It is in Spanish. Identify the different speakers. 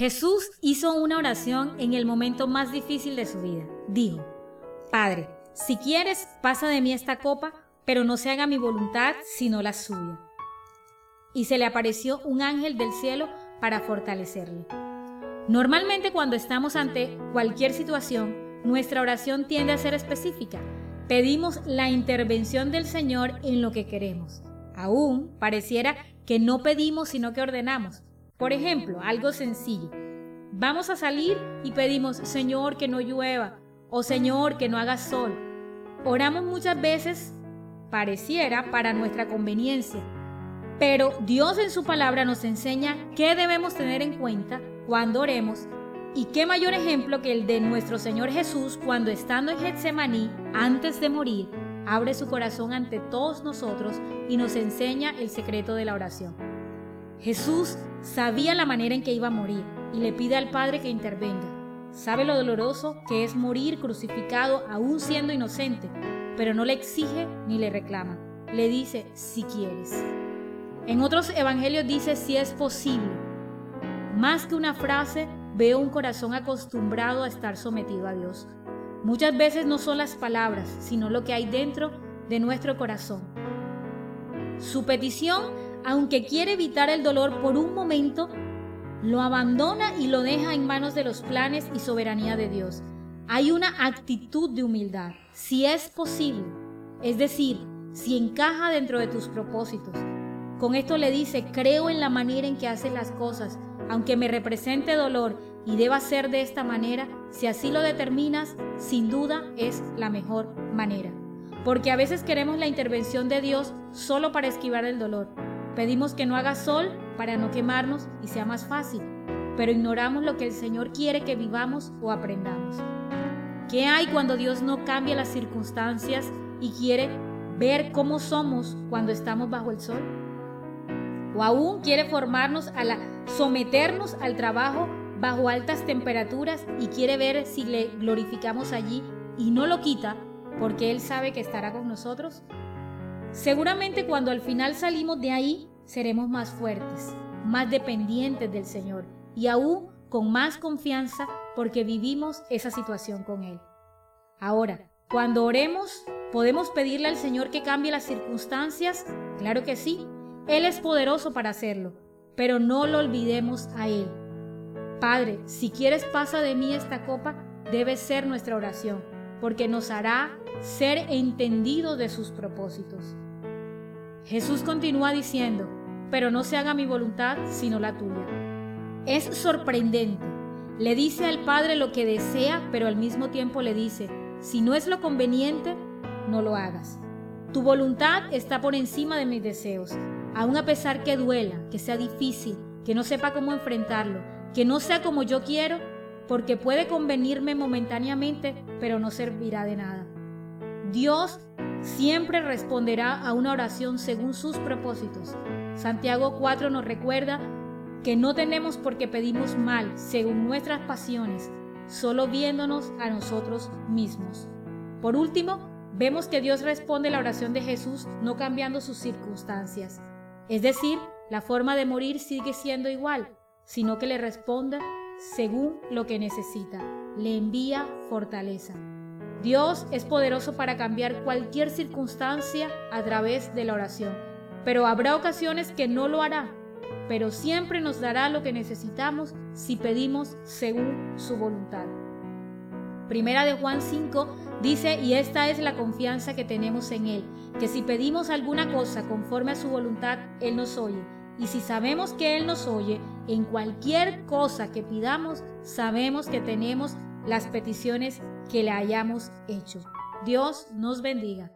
Speaker 1: Jesús hizo una oración en el momento más difícil de su vida. Dijo, Padre, si quieres, pasa de mí esta copa, pero no se haga mi voluntad sino la suya. Y se le apareció un ángel del cielo para fortalecerle. Normalmente cuando estamos ante cualquier situación, nuestra oración tiende a ser específica. Pedimos la intervención del Señor en lo que queremos. Aún pareciera que no pedimos sino que ordenamos. Por ejemplo, algo sencillo. Vamos a salir y pedimos, Señor, que no llueva o Señor, que no haga sol. Oramos muchas veces, pareciera, para nuestra conveniencia. Pero Dios en su palabra nos enseña qué debemos tener en cuenta cuando oremos y qué mayor ejemplo que el de nuestro Señor Jesús cuando estando en Getsemaní, antes de morir, abre su corazón ante todos nosotros y nos enseña el secreto de la oración. Jesús sabía la manera en que iba a morir y le pide al Padre que intervenga. Sabe lo doloroso que es morir crucificado aún siendo inocente, pero no le exige ni le reclama. Le dice si quieres. En otros evangelios dice si es posible. Más que una frase, veo un corazón acostumbrado a estar sometido a Dios. Muchas veces no son las palabras, sino lo que hay dentro de nuestro corazón. Su petición aunque quiere evitar el dolor por un momento, lo abandona y lo deja en manos de los planes y soberanía de Dios. Hay una actitud de humildad, si es posible, es decir, si encaja dentro de tus propósitos. Con esto le dice, creo en la manera en que haces las cosas, aunque me represente dolor y deba ser de esta manera, si así lo determinas, sin duda es la mejor manera. Porque a veces queremos la intervención de Dios solo para esquivar el dolor, Pedimos que no haga sol para no quemarnos y sea más fácil, pero ignoramos lo que el Señor quiere que vivamos o aprendamos. ¿Qué hay cuando Dios no cambia las circunstancias y quiere ver cómo somos cuando estamos bajo el sol? ¿O aún quiere formarnos a la someternos al trabajo bajo altas temperaturas y quiere ver si le glorificamos allí y no lo quita porque Él sabe que estará con nosotros? Seguramente cuando al final salimos de ahí, seremos más fuertes, más dependientes del Señor y aún con más confianza porque vivimos esa situación con Él. Ahora, cuando oremos, ¿podemos pedirle al Señor que cambie las circunstancias? Claro que sí, Él es poderoso para hacerlo, pero no lo olvidemos a Él. Padre, si quieres pasa de mí esta copa, debe ser nuestra oración, porque nos hará ser entendido de sus propósitos. Jesús continúa diciendo, pero no se haga mi voluntad sino la tuya. Es sorprendente. Le dice al Padre lo que desea, pero al mismo tiempo le dice, si no es lo conveniente, no lo hagas. Tu voluntad está por encima de mis deseos, aun a pesar que duela, que sea difícil, que no sepa cómo enfrentarlo, que no sea como yo quiero, porque puede convenirme momentáneamente, pero no servirá de nada. Dios siempre responderá a una oración según sus propósitos. Santiago 4 nos recuerda que no tenemos por qué pedimos mal según nuestras pasiones, solo viéndonos a nosotros mismos. Por último, vemos que Dios responde la oración de Jesús no cambiando sus circunstancias. Es decir, la forma de morir sigue siendo igual, sino que le responde según lo que necesita. Le envía fortaleza. Dios es poderoso para cambiar cualquier circunstancia a través de la oración, pero habrá ocasiones que no lo hará, pero siempre nos dará lo que necesitamos si pedimos según su voluntad. Primera de Juan 5 dice, y esta es la confianza que tenemos en Él, que si pedimos alguna cosa conforme a su voluntad, Él nos oye. Y si sabemos que Él nos oye, en cualquier cosa que pidamos, sabemos que tenemos las peticiones que le hayamos hecho. Dios nos bendiga.